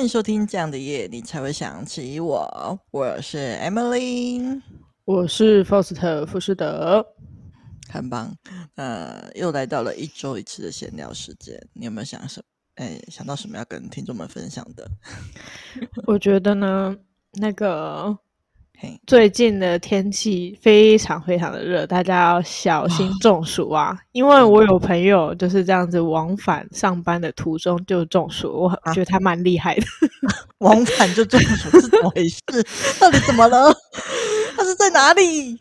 欢迎收听这样的夜，你才会想起我。我是 Emily，我是 Faust 浮士德，很棒。呃，又来到了一周一次的闲聊时间，你有没有想什么？哎，想到什么要跟听众们分享的？我觉得呢，那个。最近的天气非常非常的热，大家要小心中暑啊！因为我有朋友就是这样子往返上班的途中就中暑，我觉得他蛮厉害的。啊、往返就中暑是怎么回事？到底怎么了？他是在哪里？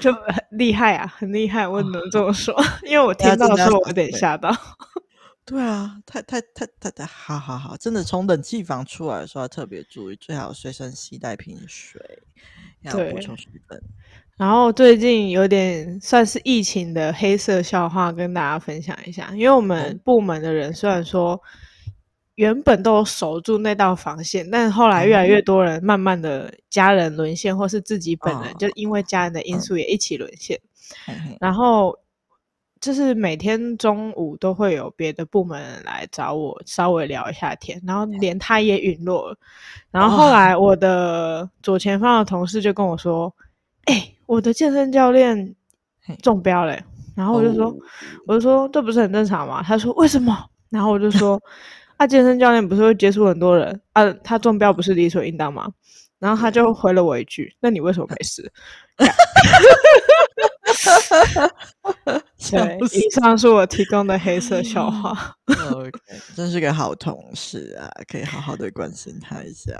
就很厉害啊，很厉害！我只能这么说，因为我听到的时候我有点吓到。对啊，太太太太太，好好好，真的从冷气房出来的时候要特别注意，最好随身携带瓶水，要补充水分。然后最近有点算是疫情的黑色笑话，跟大家分享一下。因为我们部门的人虽然说原本都守住那道防线，但后来越来越多人慢慢的家人沦陷，或是自己本人就因为家人的因素也一起沦陷，然后。就是每天中午都会有别的部门来找我稍微聊一下天，然后连他也陨落了。然后后来我的左前方的同事就跟我说：“哎、我的健身教练中标了。”然后我就说：“哦、我就说这不是很正常吗？”他说：“为什么？”然后我就说：“啊，健身教练不是会接触很多人啊？他中标不是理所应当吗？”然后他就回了我一句：“那你为什么没事？” 对，以上是我提供的黑色笑话。OK，真是个好同事啊，可以好好的关心他一下。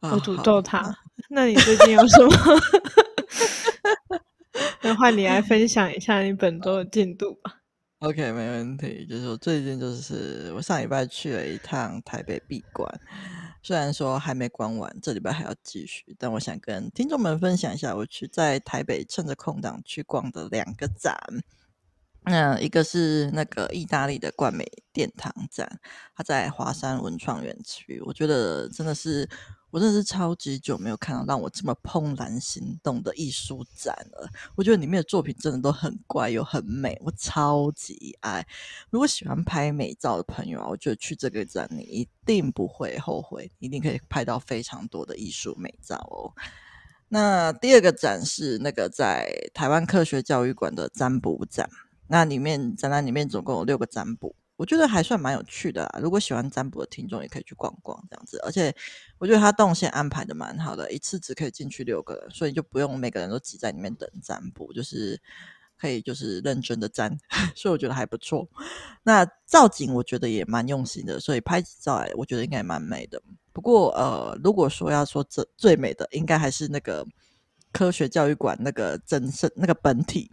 我诅咒他。那你最近有什么？那换你来分享一下你本周的进度吧。OK，没问题。就是我最近就是我上礼拜去了一趟台北闭馆。虽然说还没关完，这礼拜还要继续，但我想跟听众们分享一下，我去在台北趁着空档去逛的两个展。那一个是那个意大利的冠美殿堂展，它在华山文创园区，我觉得真的是。我真的是超级久没有看到让我这么怦然心动的艺术展了。我觉得里面的作品真的都很怪又很美，我超级爱。如果喜欢拍美照的朋友啊，我觉得去这个展你一定不会后悔，一定可以拍到非常多的艺术美照哦。那第二个展是那个在台湾科学教育馆的占卜展，那里面展览里面总共有六个占卜。我觉得还算蛮有趣的啦，如果喜欢占卜的听众也可以去逛逛这样子，而且我觉得他动线安排的蛮好的，一次只可以进去六个人，所以就不用每个人都挤在里面等占卜，就是可以就是认真的占，所以我觉得还不错。那造景我觉得也蛮用心的，所以拍起照来我觉得应该也蛮美的。不过呃，如果说要说这最美的，应该还是那个科学教育馆那个真身那个本体，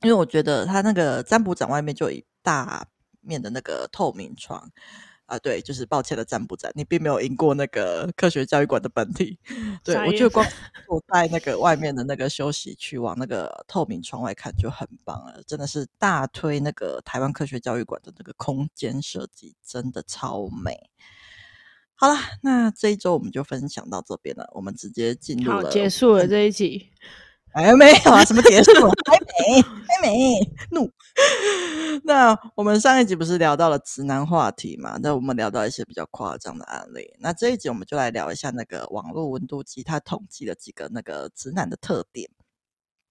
因为我觉得他那个占卜展外面就一大。面的那个透明窗啊，对，就是抱歉的站不站，你并没有赢过那个科学教育馆的本体。对，我觉得光我在那个外面的那个休息区往那个透明窗外看就很棒了，真的是大推那个台湾科学教育馆的那个空间设计，真的超美。好了，那这一周我们就分享到这边了，我们直接进入了，结束了这一集。还没有啊？什么结束？还没，还没怒。那我们上一集不是聊到了直男话题嘛？那我们聊到一些比较夸张的案例。那这一集我们就来聊一下那个网络温度计，它统计了几个那个直男的特点。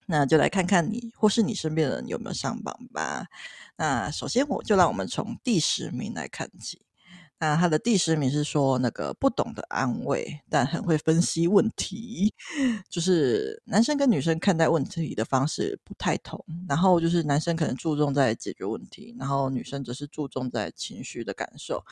那就来看看你或是你身边的人有没有上榜吧。那首先，我就让我们从第十名来看起。那他的第十名是说，那个不懂得安慰，但很会分析问题。就是男生跟女生看待问题的方式不太同，然后就是男生可能注重在解决问题，然后女生则是注重在情绪的感受。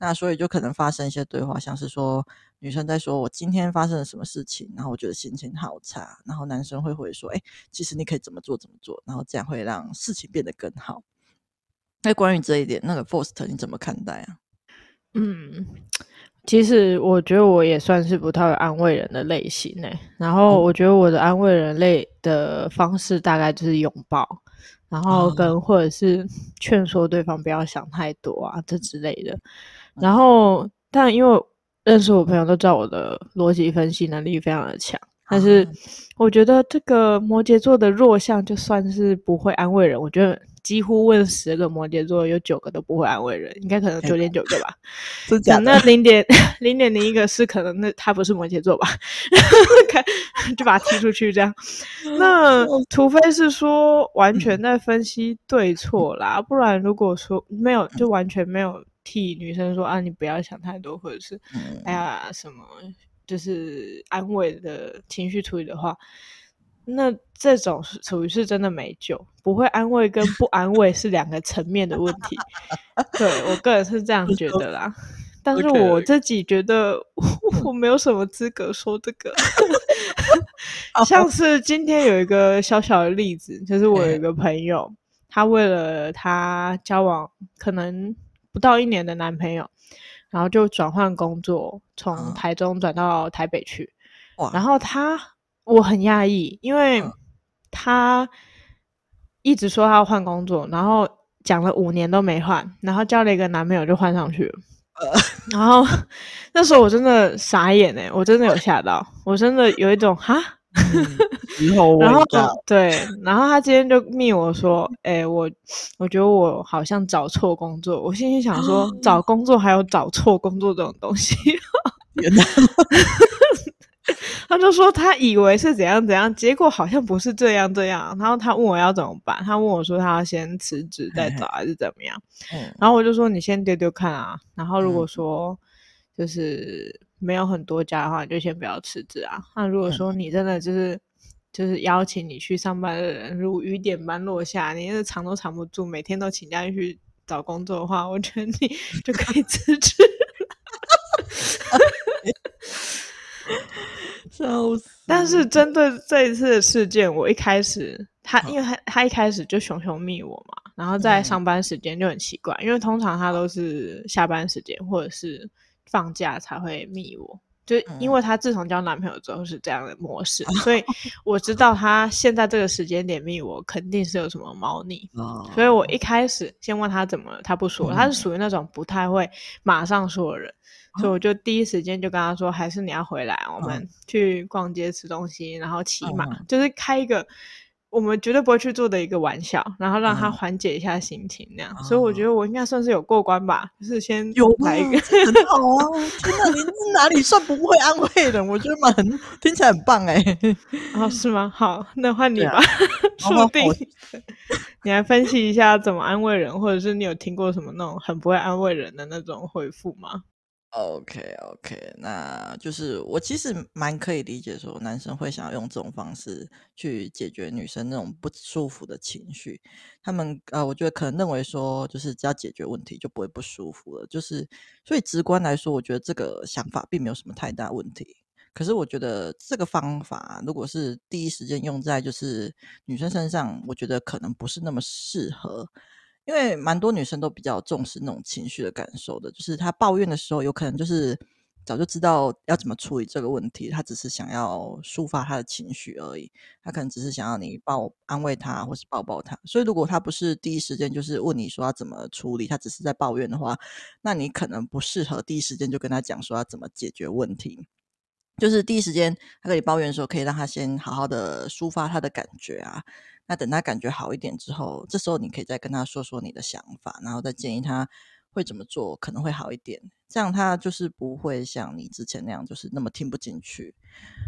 那所以就可能发生一些对话，像是说女生在说我今天发生了什么事情，然后我觉得心情好差，然后男生会回说，哎，其实你可以怎么做怎么做，然后这样会让事情变得更好。那关于这一点，那个 Faust 你怎么看待啊？嗯，其实我觉得我也算是不太会安慰人的类型呢。然后我觉得我的安慰人类的方式大概就是拥抱，然后跟或者是劝说对方不要想太多啊，这之类的。然后，但因为认识我朋友都知道我的逻辑分析能力非常的强，但是我觉得这个摩羯座的弱项就算是不会安慰人，我觉得。几乎问十个摩羯座，有九个都不会安慰人，应该可能九点九个吧。真的？那零点零点零一个是可能那他不是摩羯座吧？看就把他踢出去这样。那 除非是说完全在分析对错啦，不然如果说没有，就完全没有替女生说啊，你不要想太多，或者是哎呀什么，就是安慰的情绪处理的话。那这种是属于是真的没救，不会安慰跟不安慰是两个层面的问题。对，我个人是这样觉得啦，但是我自己觉得 我没有什么资格说这个。像是今天有一个小小的例子，就是我有一个朋友，她为了她交往可能不到一年的男朋友，然后就转换工作，从台中转到台北去，然后她。我很讶异，因为他一直说他要换工作，然后讲了五年都没换，然后交了一个男朋友就换上去了。然后那时候我真的傻眼哎，我真的有吓到，我真的有一种哈，然后对，然后他今天就密我说，哎，我我觉得我好像找错工作，我心里想说，找工作还有找错工作这种东西。他就说他以为是怎样怎样，结果好像不是这样这样。然后他问我要怎么办，他问我说他要先辞职再找还是怎么样？嗯，然后我就说你先丢丢看啊。然后如果说就是没有很多家的话，你就先不要辞职啊。那如果说你真的就是就是邀请你去上班的人如雨点般落下，你是藏都藏不住，每天都请假去找工作的话，我觉得你 就可以辞职。但是针对这一次的事件，我一开始他，因为他他一开始就熊熊密我嘛，然后在上班时间就很奇怪，因为通常他都是下班时间或者是放假才会密我，就因为她自从交男朋友之后是这样的模式，所以我知道她现在这个时间点密我肯定是有什么猫腻，所以我一开始先问她怎么了，他不说，她是属于那种不太会马上说的人。所以我就第一时间就跟他说，还是你要回来，我们去逛街吃东西，然后骑马，就是开一个我们绝对不会去做的一个玩笑，然后让他缓解一下心情，那样。所以我觉得我应该算是有过关吧，就是先有来一个很好啊！天哪，你哪里算不会安慰人？我觉得蛮听起来很棒哎。哦，是吗？好，那换你吧，说不定 你来分析一下怎么安慰人，或者是你有听过什么那种很不会安慰人的那种回复吗？OK OK，那就是我其实蛮可以理解说男生会想要用这种方式去解决女生那种不舒服的情绪。他们呃，我觉得可能认为说，就是只要解决问题就不会不舒服了。就是所以直观来说，我觉得这个想法并没有什么太大问题。可是我觉得这个方法如果是第一时间用在就是女生身上，我觉得可能不是那么适合。因为蛮多女生都比较重视那种情绪的感受的，就是她抱怨的时候，有可能就是早就知道要怎么处理这个问题，她只是想要抒发她的情绪而已，她可能只是想要你抱安慰她，或是抱抱她。所以如果她不是第一时间就是问你说要怎么处理，她只是在抱怨的话，那你可能不适合第一时间就跟她讲说要怎么解决问题。就是第一时间她跟你抱怨的时候，可以让她先好好的抒发她的感觉啊。那等他感觉好一点之后，这时候你可以再跟他说说你的想法，然后再建议他会怎么做可能会好一点。这样他就是不会像你之前那样，就是那么听不进去。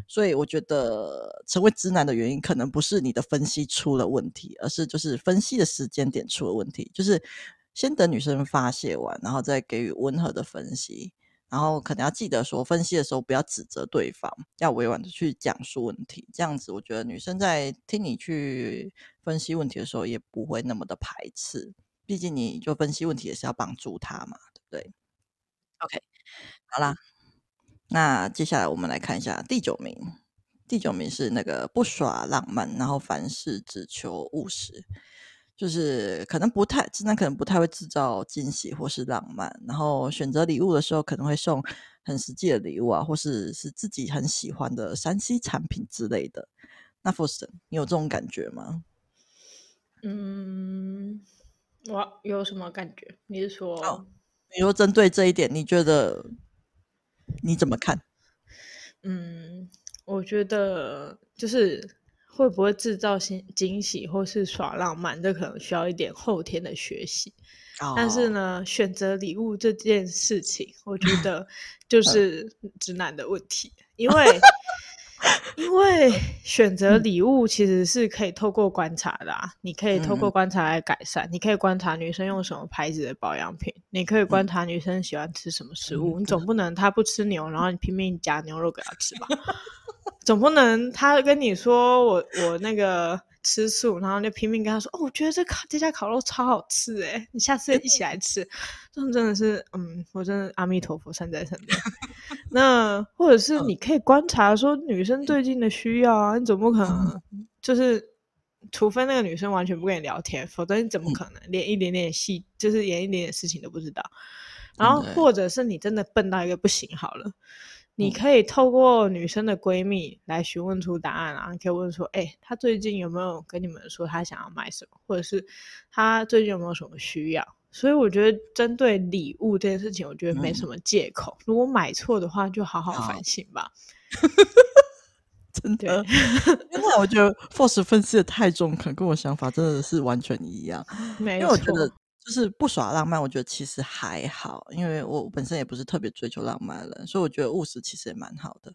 所以我觉得成为直男的原因，可能不是你的分析出了问题，而是就是分析的时间点出了问题。就是先等女生发泄完，然后再给予温和的分析。然后可能要记得说，分析的时候不要指责对方，要委婉的去讲述问题。这样子，我觉得女生在听你去分析问题的时候，也不会那么的排斥。毕竟你就分析问题也是要帮助她嘛，对不对？OK，好啦，那接下来我们来看一下第九名。第九名是那个不耍浪漫，然后凡事只求务实。就是可能不太，真的可能不太会制造惊喜或是浪漫，然后选择礼物的时候可能会送很实际的礼物啊，或是是自己很喜欢的山西产品之类的。那 Foster，你有这种感觉吗？嗯，我有什么感觉？你是说，哦，你说针对这一点，你觉得你怎么看？嗯，我觉得就是。会不会制造新惊喜或是耍浪漫，这可能需要一点后天的学习。Oh. 但是呢，选择礼物这件事情，我觉得就是直男的问题，因为。因为选择礼物其实是可以透过观察的啊，你可以透过观察来改善。你可以观察女生用什么牌子的保养品，你可以观察女生喜欢吃什么食物。你总不能她不吃牛，然后你拼命夹牛肉给她吃吧？总不能他跟你说我我那个。吃素，然后就拼命跟他说：“哦，我觉得这烤这家烤肉超好吃诶，你下次一起来吃。”这种真的是，嗯，我真的阿弥陀佛善哉善哉。那或者是你可以观察说女生最近的需要啊，你总不可能 就是，除非那个女生完全不跟你聊天，否则你怎么可能连一点点细，就是连一点点事情都不知道？然后或者是你真的笨到一个不行好了。你可以透过女生的闺蜜来询问出答案啊！你可以问说：“哎、欸，她最近有没有跟你们说她想要买什么，或者是她最近有没有什么需要？”所以我觉得针对礼物这件事情，我觉得没什么借口。嗯、如果买错的话，就好好反省吧。真的，因为我觉得 Force 分析的太中肯，跟我想法真的是完全一样。没错，因为我觉得。就是不耍浪漫，我觉得其实还好，因为我本身也不是特别追求浪漫的人，所以我觉得务实其实也蛮好的。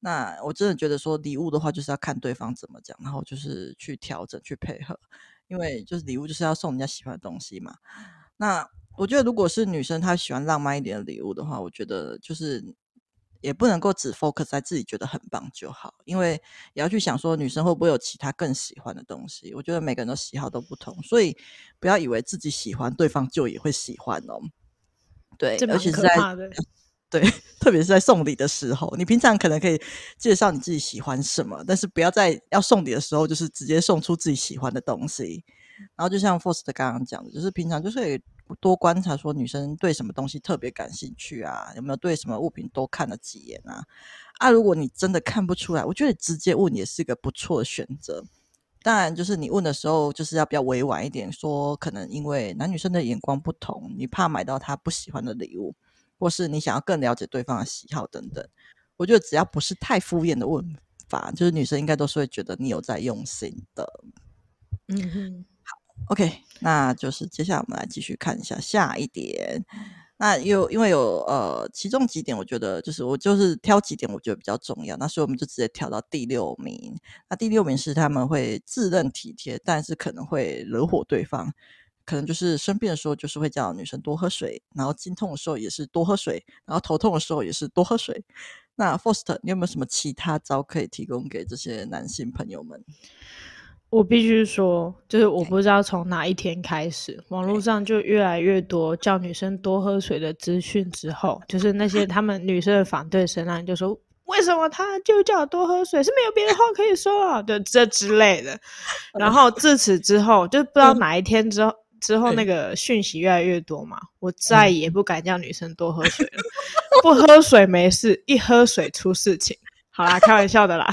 那我真的觉得说礼物的话，就是要看对方怎么讲，然后就是去调整去配合，因为就是礼物就是要送人家喜欢的东西嘛。那我觉得如果是女生她喜欢浪漫一点的礼物的话，我觉得就是。也不能够只 focus 在自己觉得很棒就好，因为也要去想说女生会不会有其他更喜欢的东西。我觉得每个人的喜好都不同，所以不要以为自己喜欢，对方就也会喜欢哦。对，而且是在 对，特别是在送礼的时候，你平常可能可以介绍你自己喜欢什么，但是不要在要送礼的时候，就是直接送出自己喜欢的东西。然后就像 First 刚刚讲的，就是平常就是。多观察，说女生对什么东西特别感兴趣啊？有没有对什么物品多看了几眼啊？啊，如果你真的看不出来，我觉得直接问也是一个不错的选择。当然，就是你问的时候，就是要比较委婉一点，说可能因为男女生的眼光不同，你怕买到他不喜欢的礼物，或是你想要更了解对方的喜好等等。我觉得只要不是太敷衍的问法，就是女生应该都是会觉得你有在用心的。嗯哼。OK，那就是接下来我们来继续看一下下一点。那有因为有呃，其中几点我觉得就是我就是挑几点我觉得比较重要，那所以我们就直接跳到第六名。那第六名是他们会自认体贴，但是可能会惹火对方，可能就是生病的时候就是会叫女生多喝水，然后经痛的时候也是多喝水，然后头痛的时候也是多喝水。那 Faust，你有没有什么其他招可以提供给这些男性朋友们？我必须说，就是我不知道从哪一天开始，网络上就越来越多叫女生多喝水的资讯。之后，就是那些 他们女生的反对声浪，就说为什么他就叫我多喝水，是没有别的话可以说啊，就这之类的。然后自此之后，就不知道哪一天之后，之后那个讯息越来越多嘛，我再也不敢叫女生多喝水了。不喝水没事，一喝水出事情。好啦，开玩笑的啦。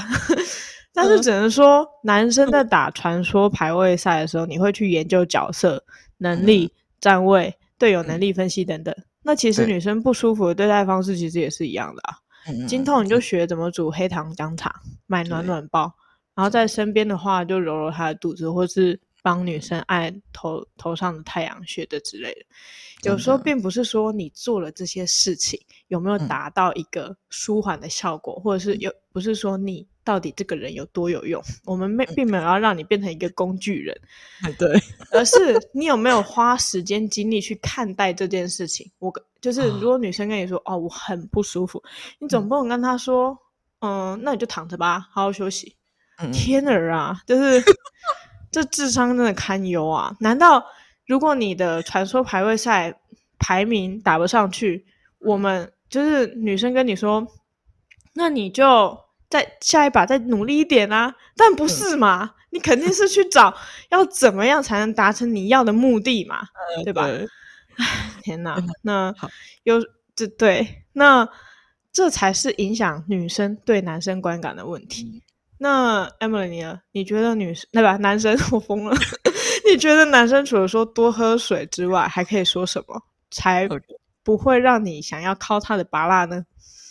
但是只能说，男生在打传说排位赛的时候，你会去研究角色能力、站位、队友能力分析等等。那其实女生不舒服的对待方式，其实也是一样的啊。经痛你就学怎么煮黑糖姜茶，买暖暖包，然后在身边的话就揉揉她的肚子，或是帮女生按头头上的太阳穴的之类的。有时候并不是说你做了这些事情有没有达到一个舒缓的效果，或者是有不是说你。到底这个人有多有用？我们没并没有要让你变成一个工具人，对，而是你有没有花时间精力去看待这件事情？我就是，如果女生跟你说：“哦，哦，我很不舒服”，你总不能跟她说：“嗯，嗯，那你就躺着吧，好好休息。嗯”天儿啊，就是 这智商真的堪忧啊！难道如果你的传说排位赛排名打不上去，我们就是女生跟你说，那你就。再下一把再努力一点啊！但不是嘛？嗯、你肯定是去找要怎么样才能达成你要的目的嘛，嗯、对吧？唉，天哪！那有这对，那这才是影响女生对男生观感的问题。嗯、那 Emily？你觉得女生对吧？男生 我疯了。你觉得男生除了说多喝水之外，还可以说什么才不会让你想要靠他的拔蜡呢？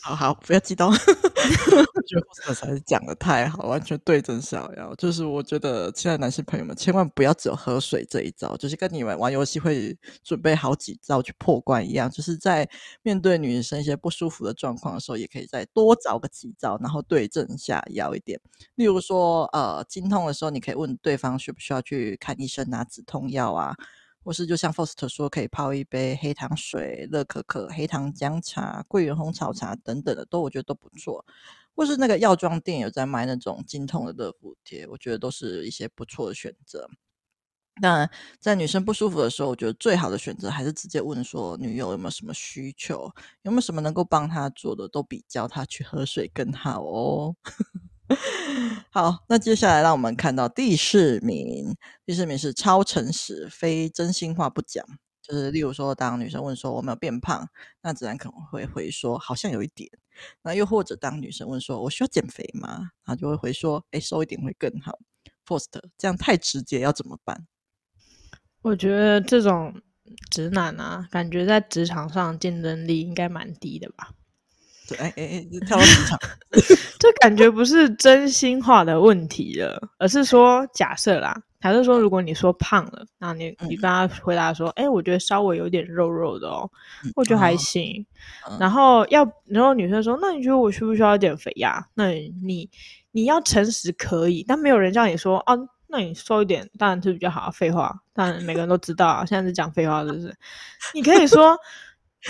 好好，不要激动。我觉得 Faust 才是讲的太好，完全对症下药。就是我觉得，亲爱的男性朋友们，千万不要只有喝水这一招，就是跟你们玩游戏会准备好几招去破关一样。就是在面对女生一些不舒服的状况的时候，也可以再多找个几招，然后对症下药一点。例如说，呃，经痛的时候，你可以问对方需不需要去看医生拿止痛药啊。或是就像 Foster 说，可以泡一杯黑糖水、热可可、黑糖姜茶、桂圆红草茶等等的，都我觉得都不错。或是那个药妆店有在卖那种经痛的热敷贴，我觉得都是一些不错的选择。当然，在女生不舒服的时候，我觉得最好的选择还是直接问说女友有没有什么需求，有没有什么能够帮她做的，都比叫她去喝水更好哦。好，那接下来让我们看到第四名。第四名是超诚实，非真心话不讲。就是例如说，当女生问说我没有变胖，那自然可能会回说好像有一点。那又或者当女生问说我需要减肥吗？她就会回说哎，瘦一点会更好。Faust，这样太直接，要怎么办？我觉得这种直男啊，感觉在职场上竞争力应该蛮低的吧。对，哎哎哎，跳到职场，这感觉不是真心话的问题了，而是说假设啦，假设说如果你说胖了，那你你跟他回答说，哎、嗯，我觉得稍微有点肉肉的哦，嗯、我觉得还行。嗯、然后要，然后女生说，那你觉得我需不需要减肥呀？那你你要诚实可以，但没有人叫你说啊，那你瘦一点当然是比较好。废话，当然每个人都知道啊，现在是讲废话，是不是？你可以说。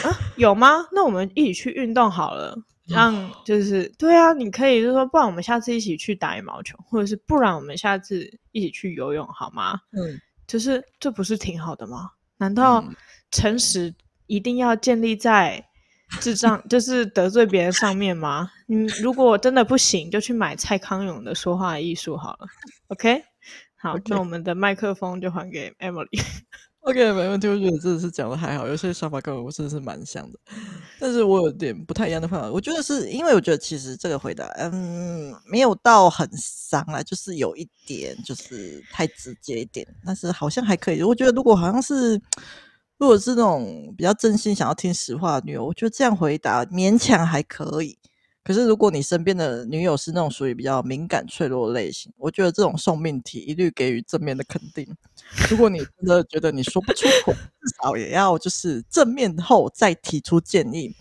啊，有吗？那我们一起去运动好了，让就是对啊，你可以就是说，不然我们下次一起去打羽毛球，或者是不然我们下次一起去游泳好吗？嗯，就是这不是挺好的吗？难道诚实一定要建立在智障 就是得罪别人上面吗？你如果真的不行，就去买蔡康永的说话艺术好了。OK，好，Okay. 那我们的麦克风就还给 Emily。OK，没问题。我觉得真的是讲的还好，有些想法跟我真的是蛮像的，但是我有点不太一样的方法。我觉得是因为我觉得其实这个回答，嗯，没有到很伤啊，就是有一点就是太直接一点，但是好像还可以。我觉得如果好像是如果是那种比较真心想要听实话的女友，我觉得这样回答勉强还可以。可是，如果你身边的女友是那种属于比较敏感脆弱类型，我觉得这种送命题一律给予正面的肯定。如果你真的觉得你说不出口，至少也要就是正面后再提出建议。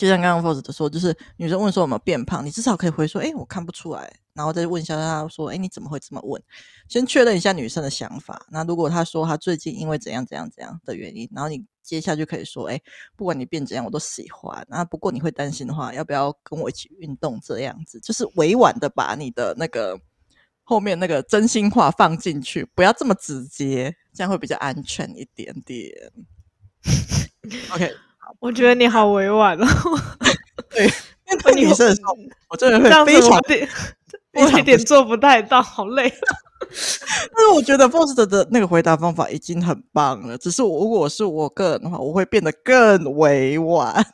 就像刚刚 FOS 的说，就是女生问说有没有变胖，你至少可以回说：“哎，我看不出来。”然后再问一下她说：“哎，你怎么会这么问？”先确认一下女生的想法。那如果她说她最近因为怎样怎样怎样的原因，然后你接下去可以说：“哎，不管你变怎样，我都喜欢。那不过你会担心的话，要不要跟我一起运动？这样子就是委婉的把你的那个后面那个真心话放进去，不要这么直接，这样会比较安全一点点。”OK。我觉得你好委婉哦。对，面对女生的时候，我真的会非常的，我有点做不太到，好累。但是我觉得 Faust 的那个回答方法已经很棒了。只是如果是我个人的话，我会变得更委婉，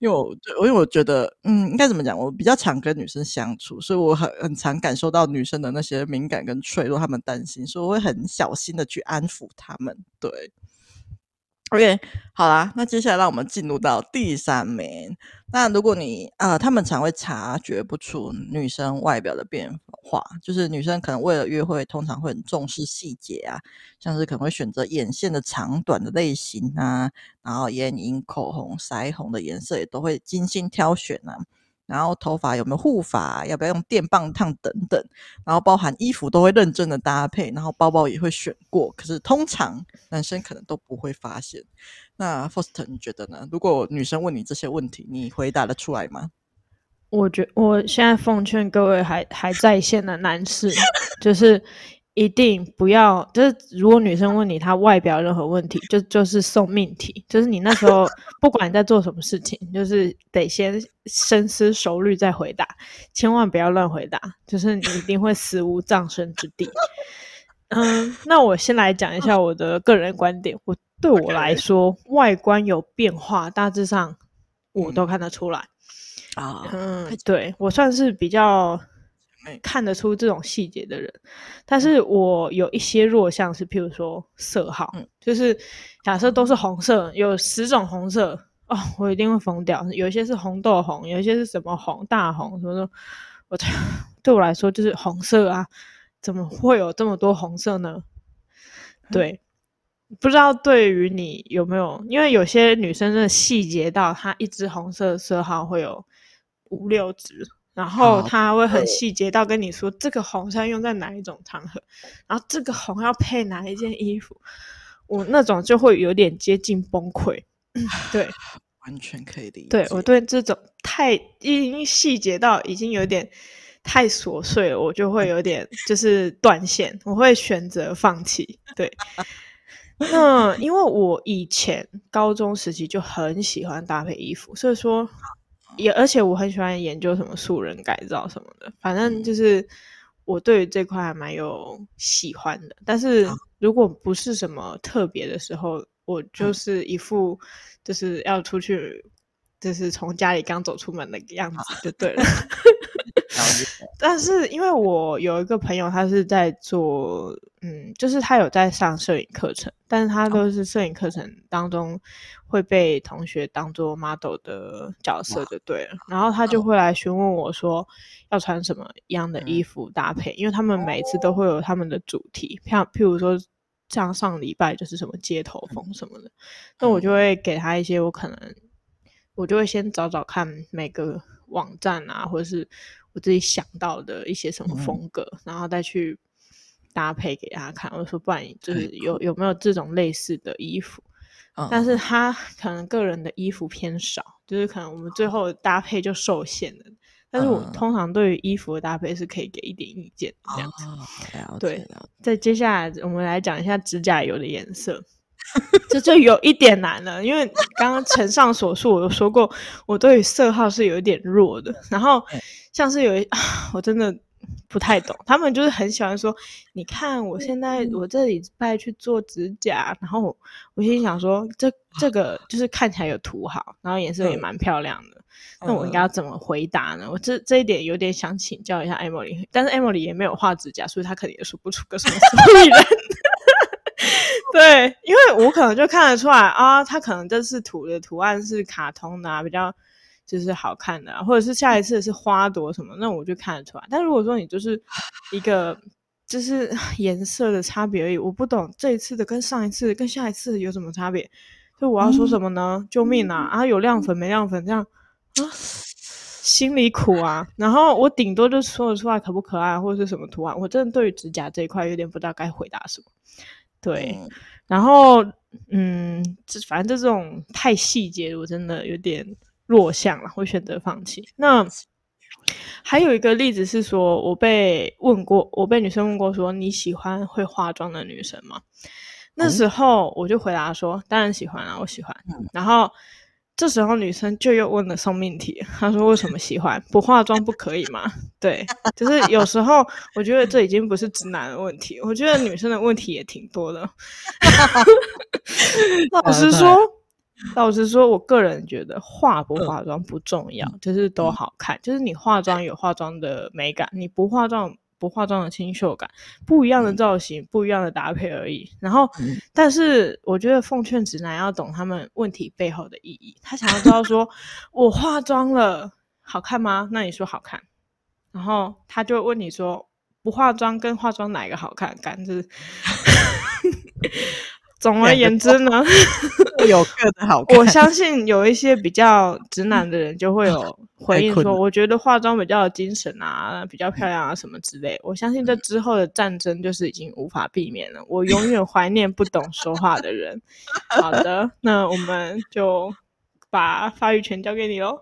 因为我因为我觉得，嗯，应该怎么讲？我比较常跟女生相处，所以我很很常感受到女生的那些敏感跟脆弱，她们担心，所以我会很小心的去安抚她们。对。OK，好啦，那接下来让我们进入到第三名。那如果你啊，他们常会察觉不出女生外表的变化，就是女生可能为了约会，通常会很重视细节啊，像是可能会选择眼线的长短的类型啊，然后眼影、口红、腮红的颜色也都会精心挑选啊。然后头发有没有护发，要不要用电棒烫等等，然后包含衣服都会认真的搭配，然后包包也会选过。可是通常男生可能都不会发现。那 Foster 你觉得呢？如果女生问你这些问题，你回答得出来吗？我觉我现在奉劝各位还还在线的男士，就是。一定不要，就是如果女生问你她外表任何问题，就就是送命题，就是你那时候 不管你在做什么事情，就是得先深思熟虑再回答，千万不要乱回答，就是你一定会死无葬身之地。嗯，那我先来讲一下我的个人观点，我对我来说.外观有变化，大致上我都看得出来啊。嗯，嗯对我算是比较。看得出这种细节的人。但是我有一些弱项是，譬如说色号，嗯、就是假设都是红色，有十种红色哦，我一定会疯掉。有一些是红豆红，有一些是什么红大红什么的，我 对我来说就是红色啊，怎么会有这么多红色呢？对。不知道对于你有没有，因为有些女生真的细节到她一支红色色号会有五六支，然后他会很细节到跟你说这个红是要用在哪一种场合，然后这个红要配哪一件衣服，我那种就会有点接近崩溃。对，完全可以理解。对，我对这种太已经细节到已经有点太琐碎了，我就会有点就是断线，我会选择放弃。对。那因为我以前高中时期就很喜欢搭配衣服，所以说也而且我很喜欢研究什么素人改造什么的，反正就是我对于这块还蛮有喜欢的。但是如果不是什么特别的时候，我就是一副就是要出去，就是从家里刚走出门的样子就对了。但是因为我有一个朋友，他是在做，嗯，就是他有在上摄影课程，但是他都是摄影课程当中会被同学当做 model 的角色就对了，然后他就会来询问我说要穿什么样的衣服搭配，因为他们每一次都会有他们的主题，像譬如说像上礼拜就是什么街头风什么的，那我就会给他一些我可能我就会先找找看每个网站啊，或者是。我自己想到的一些什么风格，嗯、然后再去搭配给他看。我说，不然就是有有没有这种类似的衣服？嗯、但是他可能个人的衣服偏少，就是可能我们最后搭配就受限了。但是我通常对于衣服的搭配是可以给一点意见这样子。哦、对，再接下来我们来讲一下指甲油的颜色。这就有一点难了，因为刚刚承上所述，我有说过，我对于色号是有一点弱的。然后像是有一，我真的不太懂，他们就是很喜欢说，你看我现在我这里拜去做指甲，然后我，我心想说，这这个就是看起来有涂好，然后颜色也蛮漂亮的，那我应该要怎么回答呢？我这这一点有点想请教一下 Emily，但是 Emily 也没有画指甲，所以她肯定也说不出个什么所以然。对，因为我可能就看得出来啊，他可能这次涂的图案是卡通的啊，比较就是好看的啊，或者是下一次是花朵什么，那我就看得出来。但如果说你就是 一个就是 颜色的差别而已，我不懂这一次的跟上一次跟下一次有什么差别，所以我要说什么呢？嗯、救命啊！啊，有亮粉没亮粉这样啊，心里苦啊。然后我顶多就说得出来可不可爱或者是什么图案，我真的对于指甲这一块有点不知道该回答什么。对，然后嗯，这反正就这种太细节，我真的有点弱项了，会选择放弃。那还有一个例子是说，我被问过，我被女生问过说，你喜欢会化妆的女生吗？那时候我就回答说，当然喜欢啊，我喜欢。然后。这时候女生就又问了送命题，她说：“为什么喜欢不化妆不可以吗？”对，就是有时候我觉得这已经不是直男的问题，我觉得女生的问题也挺多的。老实说，老实说，我个人觉得化不化妆不重要，就是都好看，就是你化妆有化妆的美感，你不化妆。不化妆的清秀感，不一样的造型，嗯、不一样的搭配而已。然后，嗯、但是我觉得奉劝直男要懂他们问题背后的意义。他想要知道说，我化妆了好看吗？那你说好看。然后他就问你说，不化妆跟化妆哪一个好看？感觉。总而言之呢，有各的好看。我相信有一些比较直男的人就会有回应说，我觉得化妆比较有精神啊，比较漂亮啊什么之类。我相信这之后的战争就是已经无法避免了。我永远怀念不懂说话的人。好的，那我们就把发育权交给你喽。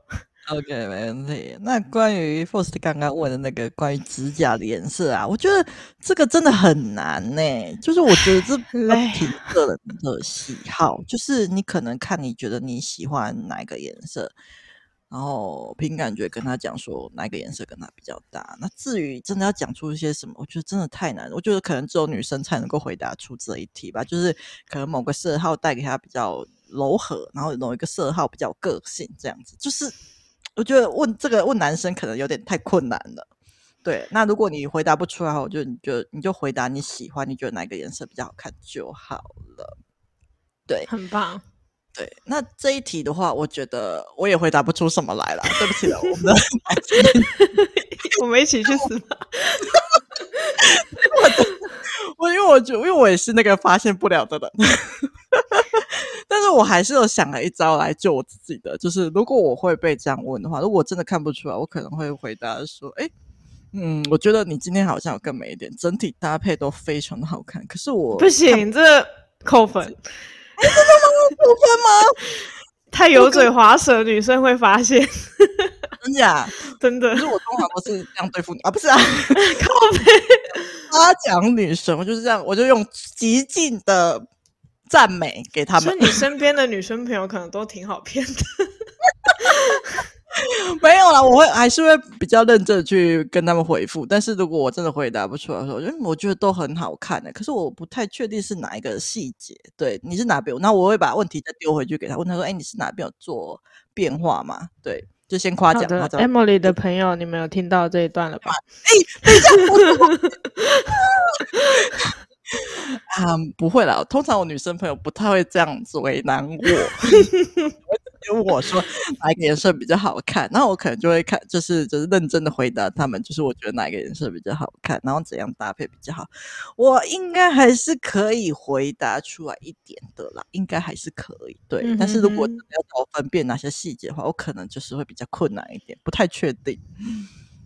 OK，没问题。那关于 First 刚刚问的那个关于指甲的颜色啊，我觉得这个真的很难呢、欸。就是我觉得这凭个人的喜好，就是你可能看你觉得你喜欢哪一个颜色，然后凭感觉跟他讲说哪个颜色跟他比较搭。那至于真的要讲出一些什么，我觉得真的太难。我觉得可能只有女生才能够回答出这一题吧。就是可能某个色号带给他比较柔和，然后某一个色号比较个性，这样子就是。我觉得问这个问男生可能有点太困难了，对，那如果你回答不出来我就你就你就回答你喜欢，你觉得哪个颜色比较好看就好了。对，很棒。对，那这一题的话，我觉得我也回答不出什么来了。对不起了，我们的 我们一起去死吧。我 因为我觉，因为我也是那个发现不了的人，但是我还是有想了一招来救我自己的。就是如果我会被这样问的话，如果我真的看不出来，我可能会回答说：“哎，嗯，我觉得你今天好像有更美一点，整体搭配都非常的好看。”可是我不行，这扣分。哎，真的吗？扣分吗？太油嘴滑舌，女生会发现。真假？真的？可是我通常都是这样对付你啊，不是啊？靠背。夸奖女生，我就是这样，我就用极尽的赞美给他们。所以你身边的女生朋友可能都挺好骗的。没有啦，我会还是会比较认真的去跟他们回复。但是如果我真的回答不出来的时候，因为我觉得都很好看的、欸，可是我不太确定是哪一个细节。对，你是哪边？那我会把问题再丢回去给他，问他说：“哎、欸，你是哪边有做变化吗？”对。就先夸奖他。Emily 的朋友，你们有听到这一段了吧？哎、欸，等一下，啊，不会啦。通常我女生朋友不太会这样子为难我。因为我说哪一个颜色比较好看，然后我可能就会看，就是就是认真的回答他们，就是我觉得哪一个颜色比较好看，然后怎样搭配比较好，我应该还是可以回答出来一点的啦，应该还是可以。对，但是如果要找我分辨哪些细节的话，我可能就是会比较困难一点，不太确定。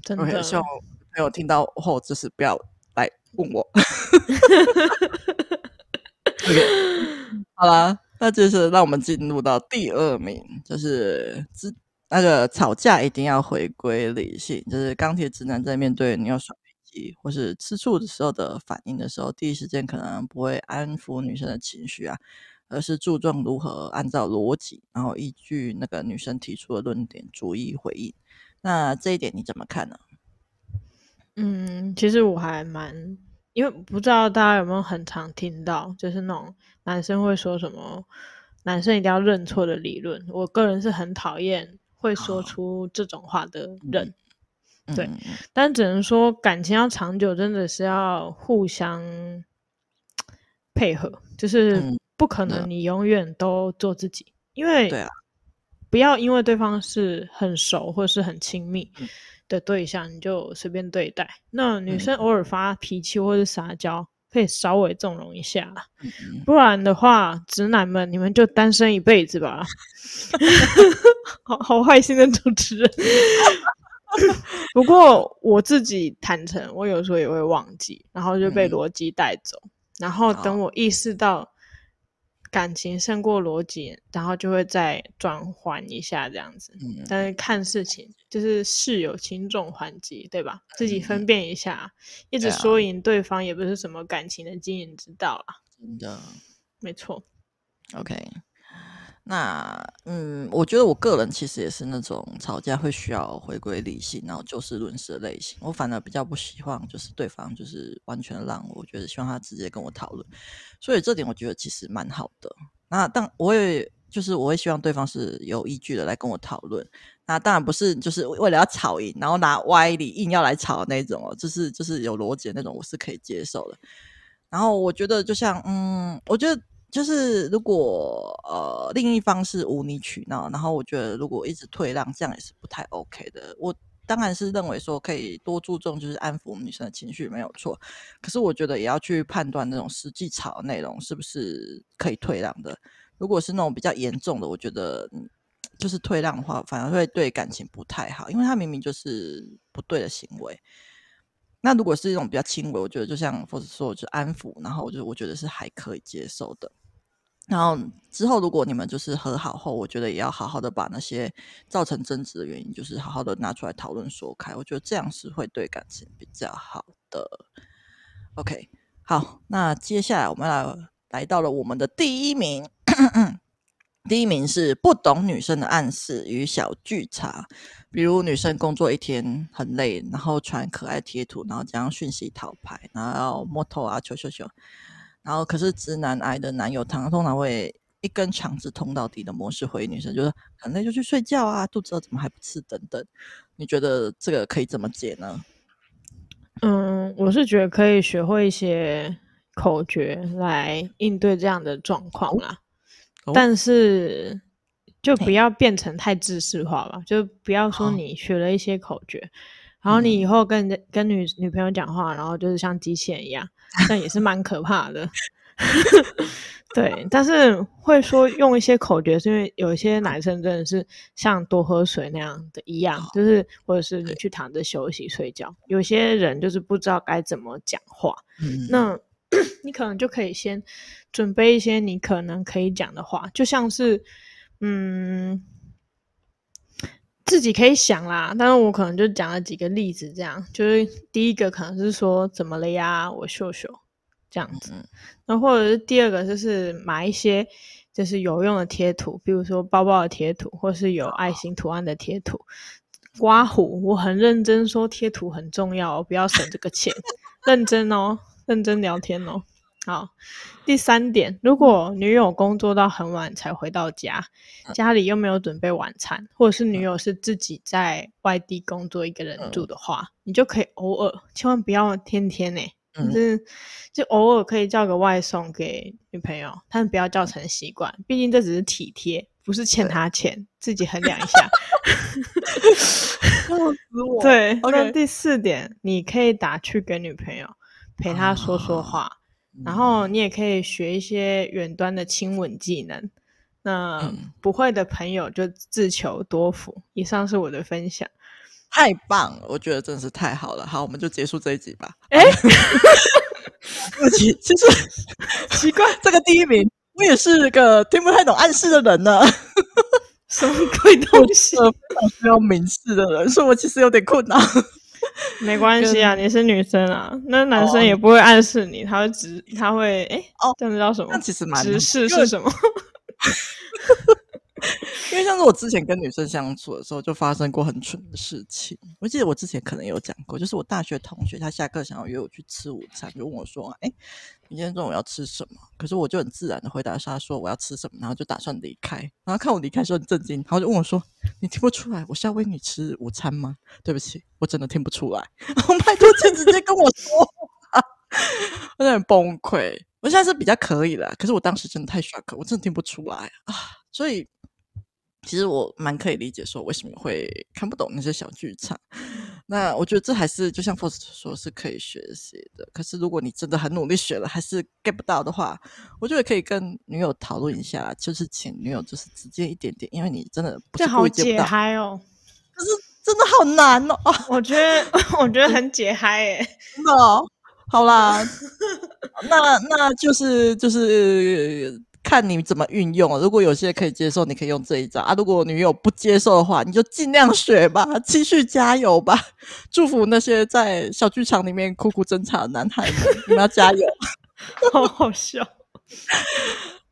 真的，okay, 希望朋友听到后就是不要来问我。okay, 好啦。那就是让我们进入到第二名，就是之那个吵架一定要回归理性，就是钢铁直男在面对你要耍脾气或是吃醋的时候的反应的时候，第一时间可能不会安抚女生的情绪啊，而是注重如何按照逻辑，然后依据那个女生提出的论点逐一回应。那这一点你怎么看呢？嗯，其实我还蛮。因为不知道大家有没有很常听到，就是那种男生会说什么“男生一定要认错”的理论。我个人是很讨厌会说出这种话的人，哦、对。嗯、但只能说感情要长久，真的是要互相配合，就是不可能你永远都做自己，嗯、因为不要因为对方是很熟或是很亲密。嗯的对象你就随便对待，那女生偶尔发脾气或者撒娇，嗯、可以稍微纵容一下，不然的话，直男们你们就单身一辈子吧。好好坏心的主持人。不过我自己坦诚，我有时候也会忘记，然后就被逻辑带走，嗯、然后等我意识到。感情胜过逻辑，然后就会再转换一下这样子。嗯，但是看事情就是事有轻重缓急，对吧？自己分辨一下，嗯、一直说赢对方也不是什么感情的经营之道啊。真的，没错。OK。那嗯，我觉得我个人其实也是那种吵架会需要回归理性，然后就事论事的类型。我反而比较不希望就是对方就是完全让我，觉得希望他直接跟我讨论。所以这点我觉得其实蛮好的。那但我也就是我会希望对方是有依据的来跟我讨论。那当然不是就是为了要吵赢，然后拿歪理硬要来吵那种哦，就是就是有逻辑的那种，我是可以接受的。然后我觉得就像嗯，我觉得。就是如果呃另一方是无理取闹，然后我觉得如果一直退让，这样也是不太 OK 的。我当然是认为说可以多注重就是安抚女生的情绪没有错，可是我觉得也要去判断那种实际吵的内容是不是可以退让的。如果是那种比较严重的，我觉得就是退让的话，反而会对感情不太好，因为他明明就是不对的行为。那如果是一种比较轻微，我觉得就像或者说就安抚，然后我就我觉得是还可以接受的。然后之后，如果你们就是和好后，我觉得也要好好的把那些造成争执的原因，就是好好的拿出来讨论说开。我觉得这样是会对感情比较好的。OK，好，那接下来我们来来到了我们的第一名，第一名是不懂女生的暗示与小剧场，比如女生工作一天很累，然后传可爱贴图，然后将讯息讨牌，然后摸头啊，求求求。然后，可是直男癌的男友，他通常会一根肠子通到底的模式回女生，就是很累就去睡觉啊，肚子饿怎么还不吃等等。你觉得这个可以怎么解呢？嗯，我是觉得可以学会一些口诀来应对这样的状况啦，哦、但是就不要变成太知识化吧，就不要说你学了一些口诀，哦、然后你以后跟跟女女朋友讲话，然后就是像机器人一样，那也是蛮可怕的。对，但是会说用一些口诀，是因为有一些男生真的是像多喝水那样的一样，就是或者是你去躺着休息睡觉。有些人就是不知道该怎么讲话，嗯、那 你可能就可以先准备一些你可能可以讲的话，就像是嗯，自己可以想啦。但是我可能就讲了几个例子，这样就是第一个可能是说怎么了呀，我秀秀。这样子，那或者是第二个就是买一些就是有用的贴图，比如说包包的贴图，或是有爱心图案的贴图。刮胡，我很认真说贴图很重要，不要省这个钱，认真哦，认真聊天哦。好，第三点，如果女友工作到很晚才回到家，家里又没有准备晚餐，或者是女友是自己在外地工作一个人住的话，你就可以偶尔，千万不要天天呢、欸。就是，就偶尔可以叫个外送给女朋友，但不要叫成习惯，毕竟这只是体贴，不是欠她钱，自己衡量一下。笑死 我！对，Okay. 那第四点，你可以打去给女朋友，陪她说说话，啊、然后你也可以学一些远端的亲吻技能。那不会的朋友就自求多福。以上是我的分享。太棒了，我觉得真的是太好了。好，我们就结束这一集吧。哎、欸，对不起，其实 奇怪，这个第一名，我也是个听不太懂暗示的人呢。什么鬼东西？需要明示的人，所以我其实有点困难。没关系啊，你是女生啊，那男生也不会暗示你，他会直，他会哎，哦，这样叫什么？那其实蛮直视是什么？因为像是我之前跟女生相处的时候，就发生过很蠢的事情。我记得我之前可能有讲过，就是我大学同学，他下课想要约我去吃午餐，就问我说：“哎，你今天中午要吃什么？”可是我就很自然的回答他说：“我要吃什么。”然后就打算离开。然后看我离开的时候很震惊，然后就问我说：“你听不出来我是要喂你吃午餐吗？”对不起，我真的听不出来。我拜托，请直接跟我说，我有点崩溃。我现在是比较可以的，可是我当时真的太 shock，我真的听不出来啊，所以。其实我蛮可以理解说为什么会看不懂那些小剧场，那我觉得这还是就像 Faust 说是可以学习的。可是如果你真的很努力学了还是 get 不到的话，我觉得可以跟女友讨论一下，就是请女友就是直接一点点，因为你真的。这好解嗨哦！可是真的好难哦。我觉得 我觉得很解嗨诶。真的哦。好啦，那那就是就是。看你怎么运用，如果有些可以接受，你可以用这一招啊。如果女友不接受的话，你就尽量学吧，继续加油吧。祝福那些在小剧场里面苦苦挣扎的男孩们，你们要加油。好好笑。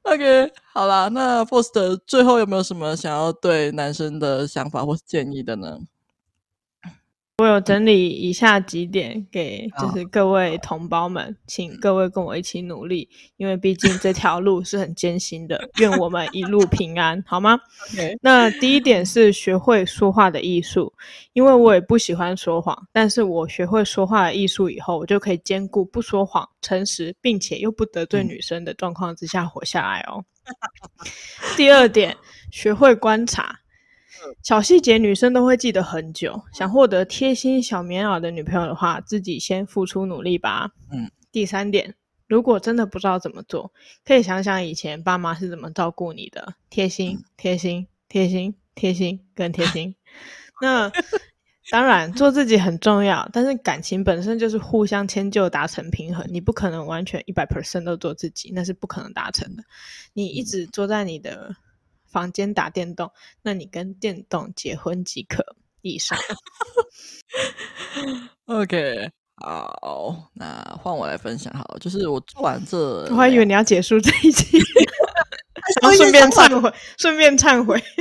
OK，好啦，那 Foster 最后有没有什么想要对男生的想法或是建议的呢？我有整理以下几点给，就是各位同胞们，请各位跟我一起努力，因为毕竟这条路是很艰辛的。愿我们一路平安，好吗？Okay. 那第一点是学会说话的艺术，因为我也不喜欢说谎，但是我学会说话的艺术以后，我就可以兼顾不说谎、诚实，并且又不得罪女生的状况之下活下来哦。第二点，学会观察。小细节女生都会记得很久。想获得贴心小棉袄的女朋友的话，自己先付出努力吧。嗯。第三点，如果真的不知道怎么做，可以想想以前爸妈是怎么照顾你的，贴心、贴心、贴心、贴心，更贴心。那当然，做自己很重要，但是感情本身就是互相迁就，达成平衡。你不可能完全一百 percent 都做自己，那是不可能达成的。你一直坐在你的。房间打电动，那你跟电动结婚即可。以上。OK，好，那换我来分享好了。就是我做完这，我还以为你要结束这一集，然后顺便忏悔，顺便忏悔。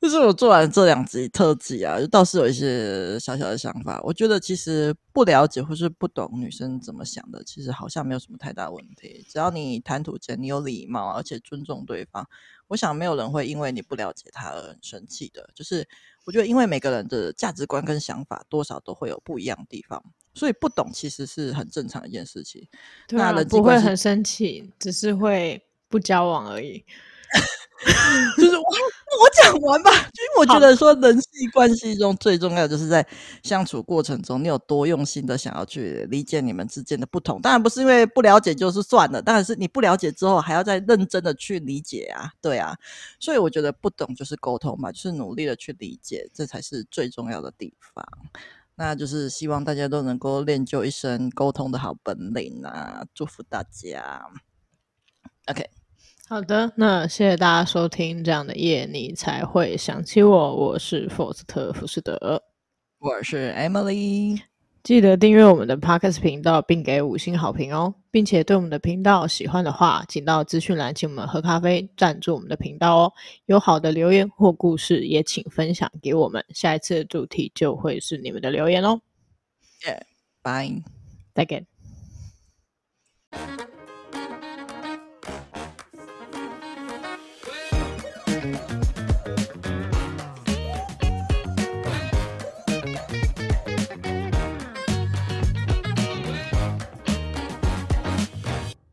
就就是我做完这两集特辑啊，就倒是有一些小小的想法。我觉得其实不了解或是不懂女生怎么想的，其实好像没有什么太大问题。只要你谈吐间你有礼貌，而且尊重对方，我想没有人会因为你不了解他而很生气的。就是我觉得，因为每个人的价值观跟想法多少都会有不一样的地方，所以不懂其实是很正常一件事情。对啊，那不会很生气，只是会不交往而已。就是我我讲完吧，因为我觉得说人际关系中最重要的就是在相处过程中，你有多用心的想要去理解你们之间的不同。当然不是因为不了解就是算了，当然是你不了解之后还要再认真的去理解啊，对啊。所以我觉得不懂就是沟通嘛，就是努力的去理解，这才是最重要的地方。那就是希望大家都能够练就一身沟通的好本领啊！祝福大家。OK。好的，那谢谢大家收听这样的夜，你才会想起我。我是福斯特·福斯德，我是 Emily。记得订阅我们的 Podcast 频道，并给五星好评哦，并且对我们的频道喜欢的话，请到资讯栏请我们喝咖啡，赞助我们的频道哦。有好的留言或故事，也请分享给我们，下一次的主题就会是你们的留言哦。Yeah, bye. 再见。